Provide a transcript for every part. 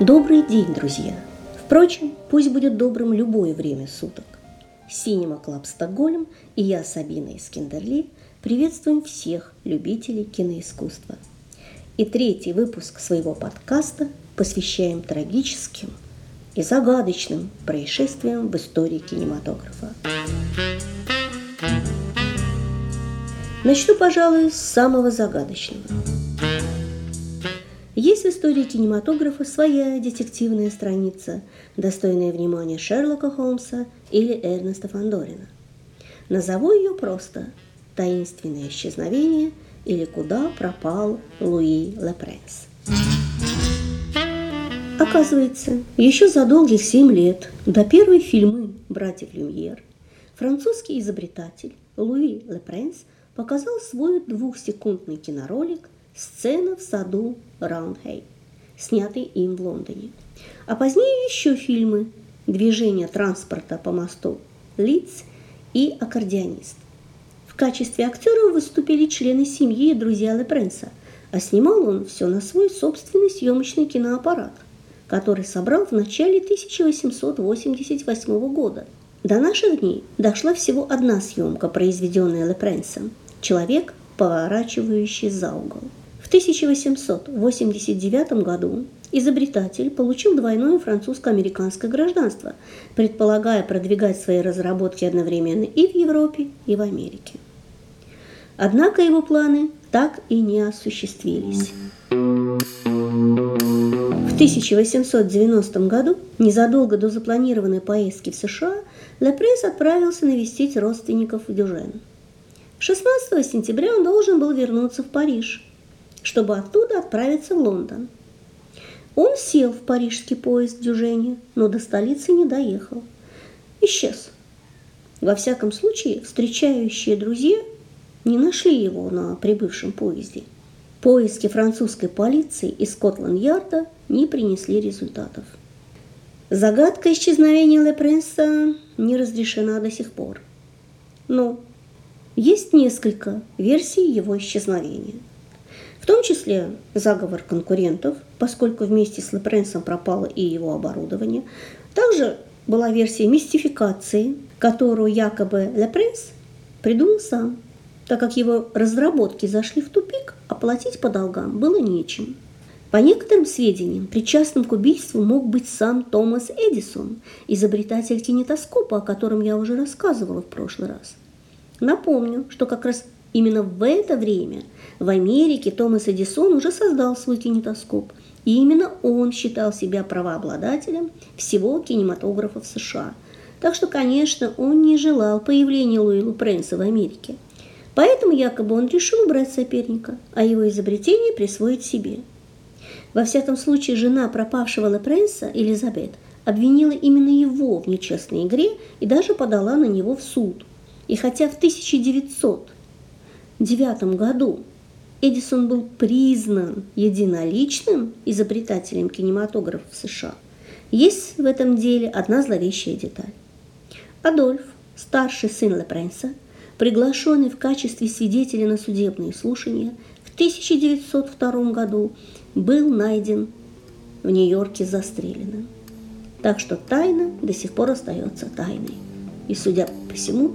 Добрый день, друзья! Впрочем, пусть будет добрым любое время суток. Cinema Club Stockholm и я, Сабина Искендерли, приветствуем всех любителей киноискусства. И третий выпуск своего подкаста посвящаем трагическим и загадочным происшествиям в истории кинематографа. Начну, пожалуй, с самого загадочного – есть в истории кинематографа своя детективная страница, достойная внимания Шерлока Холмса или Эрнеста Фандорина. Назову ее просто «Таинственное исчезновение» или «Куда пропал Луи Лепренс». Оказывается, еще за долгих семь лет до первой фильмы «Братьев Люмьер» французский изобретатель Луи Лепренс показал свой двухсекундный киноролик – Сцена в саду Раунхей, снятый им в Лондоне. А позднее еще фильмы «Движение транспорта по мосту Лиц» и «Аккордеонист». В качестве актеров выступили члены семьи и друзья Лепренса, а снимал он все на свой собственный съемочный киноаппарат, который собрал в начале 1888 года. До наших дней дошла всего одна съемка, произведенная Лепренсом «Человек, поворачивающий за угол». В 1889 году изобретатель получил двойное французско-американское гражданство, предполагая продвигать свои разработки одновременно и в Европе, и в Америке. Однако его планы так и не осуществились. В 1890 году, незадолго до запланированной поездки в США, Лепрес отправился навестить родственников Дюжен. 16 сентября он должен был вернуться в Париж – чтобы оттуда отправиться в Лондон. Он сел в парижский поезд Дюжени, но до столицы не доехал. Исчез. Во всяком случае, встречающие друзья не нашли его на прибывшем поезде. Поиски французской полиции и Скотланд-Ярда не принесли результатов. Загадка исчезновения Лепренса не разрешена до сих пор. Но есть несколько версий его исчезновения – том числе заговор конкурентов, поскольку вместе с Лепренсом пропало и его оборудование. Также была версия мистификации, которую якобы Лепренс придумал сам, так как его разработки зашли в тупик, а платить по долгам было нечем. По некоторым сведениям, причастным к убийству мог быть сам Томас Эдисон, изобретатель кинетоскопа, о котором я уже рассказывала в прошлый раз. Напомню, что как раз именно в это время – в Америке Томас Эдисон уже создал свой кинетоскоп, и именно он считал себя правообладателем всего кинематографа в США. Так что, конечно, он не желал появления Луи Лупренса в Америке. Поэтому якобы он решил убрать соперника, а его изобретение присвоить себе. Во всяком случае, жена пропавшего Лепренса, Элизабет, обвинила именно его в нечестной игре и даже подала на него в суд. И хотя в 1909 году Эдисон был признан единоличным изобретателем кинематографа в США. Есть в этом деле одна зловещая деталь. Адольф, старший сын Лепренса, приглашенный в качестве свидетеля на судебные слушания, в 1902 году был найден в Нью-Йорке застреленным. Так что тайна до сих пор остается тайной. И, судя по всему,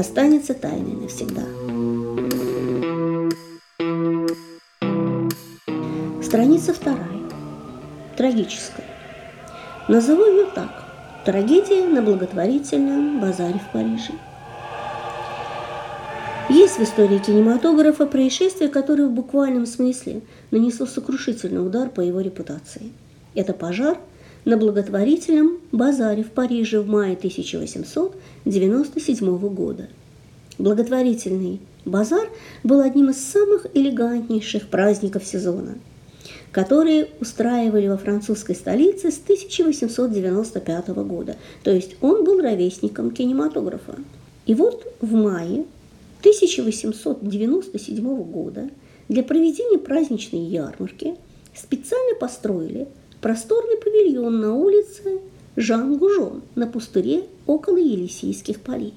останется тайной навсегда. Страница вторая. Трагическая. Назову ее так. Трагедия на благотворительном базаре в Париже. Есть в истории кинематографа происшествие, которое в буквальном смысле нанесло сокрушительный удар по его репутации. Это пожар на благотворительном базаре в Париже в мае 1897 года. Благотворительный базар был одним из самых элегантнейших праздников сезона – которые устраивали во французской столице с 1895 года. То есть он был ровесником кинематографа. И вот в мае 1897 года для проведения праздничной ярмарки специально построили просторный павильон на улице Жан-Гужон на пустыре около Елисейских полей.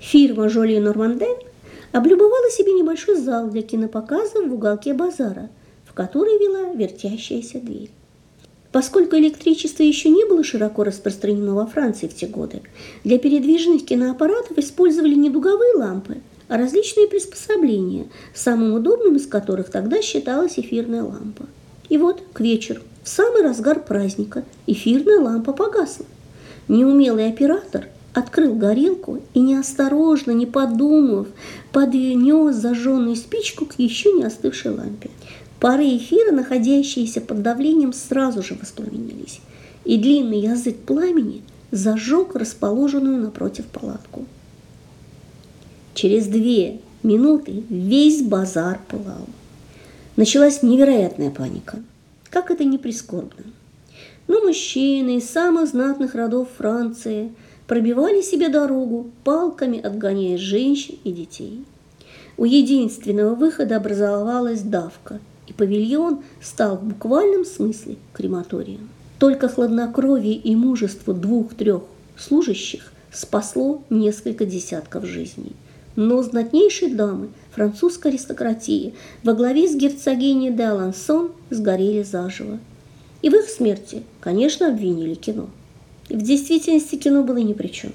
Фирма Жоли Норманден облюбовала себе небольшой зал для кинопоказа в уголке базара – в который вела вертящаяся дверь. Поскольку электричество еще не было широко распространено во Франции в те годы, для передвижных киноаппаратов использовали не дуговые лампы, а различные приспособления, самым удобным из которых тогда считалась эфирная лампа. И вот к вечеру, в самый разгар праздника, эфирная лампа погасла. Неумелый оператор открыл горелку и неосторожно, не подумав, поднес зажженную спичку к еще не остывшей лампе. Пары эфира, находящиеся под давлением, сразу же воспламенились, и длинный язык пламени зажег расположенную напротив палатку. Через две минуты весь базар пылал. Началась невероятная паника. Как это не прискорбно. Но мужчины из самых знатных родов Франции пробивали себе дорогу, палками отгоняя женщин и детей. У единственного выхода образовалась давка – и павильон стал в буквальном смысле крематорием. Только хладнокровие и мужество двух-трех служащих спасло несколько десятков жизней. Но знатнейшие дамы французской аристократии во главе с герцогиней де Алансон сгорели заживо. И в их смерти, конечно, обвинили кино. В действительности кино было ни при чем.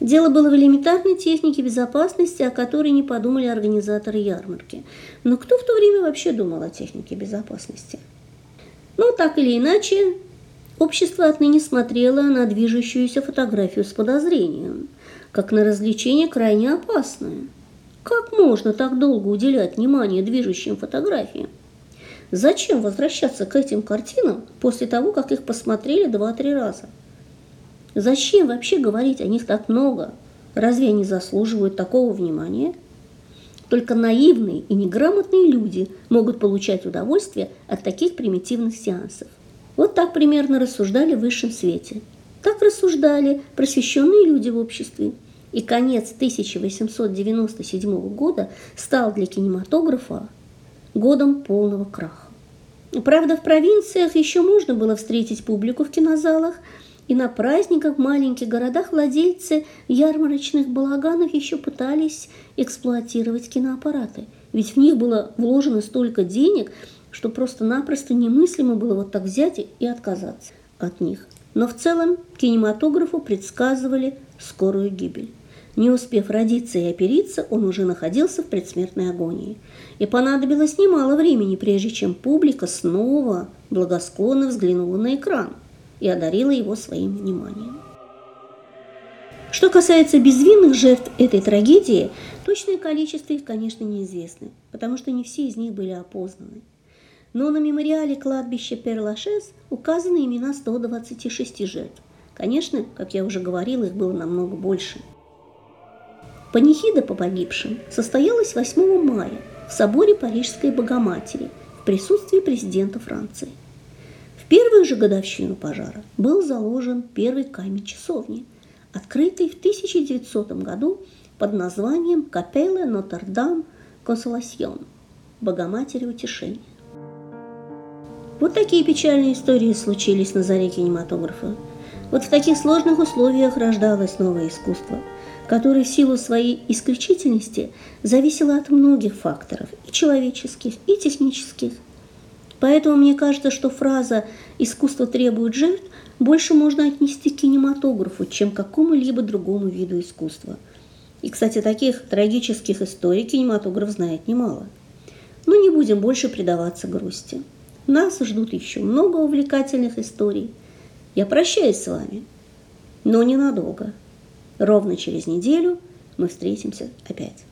Дело было в элементарной технике безопасности, о которой не подумали организаторы ярмарки. Но кто в то время вообще думал о технике безопасности? Ну, так или иначе, общество отныне смотрело на движущуюся фотографию с подозрением, как на развлечение крайне опасное. Как можно так долго уделять внимание движущим фотографиям? Зачем возвращаться к этим картинам после того, как их посмотрели два-три раза? Зачем вообще говорить о них так много? Разве они заслуживают такого внимания? Только наивные и неграмотные люди могут получать удовольствие от таких примитивных сеансов. Вот так примерно рассуждали в высшем свете. Так рассуждали просвещенные люди в обществе. И конец 1897 года стал для кинематографа годом полного краха. Правда, в провинциях еще можно было встретить публику в кинозалах – и на праздниках в маленьких городах владельцы ярмарочных балаганов еще пытались эксплуатировать киноаппараты. Ведь в них было вложено столько денег, что просто-напросто немыслимо было вот так взять и отказаться от них. Но в целом кинематографу предсказывали скорую гибель. Не успев родиться и опериться, он уже находился в предсмертной агонии. И понадобилось немало времени, прежде чем публика снова благосклонно взглянула на экран – и одарила его своим вниманием. Что касается безвинных жертв этой трагедии, точное количество их, конечно, неизвестно, потому что не все из них были опознаны. Но на мемориале кладбища Перлашес указаны имена 126 жертв. Конечно, как я уже говорила, их было намного больше. Панихида по погибшим состоялась 8 мая в соборе Парижской Богоматери в присутствии президента Франции. В первую же годовщину пожара был заложен первый камень часовни, открытый в 1900 году под названием Капелла Нотр-Дам Консоласьон – Богоматери Утешения. Вот такие печальные истории случились на заре кинематографа. Вот в таких сложных условиях рождалось новое искусство, которое в силу своей исключительности зависело от многих факторов, и человеческих, и технических – Поэтому мне кажется, что фраза «искусство требует жертв» больше можно отнести к кинематографу, чем к какому-либо другому виду искусства. И, кстати, таких трагических историй кинематограф знает немало. Но не будем больше предаваться грусти. Нас ждут еще много увлекательных историй. Я прощаюсь с вами, но ненадолго. Ровно через неделю мы встретимся опять.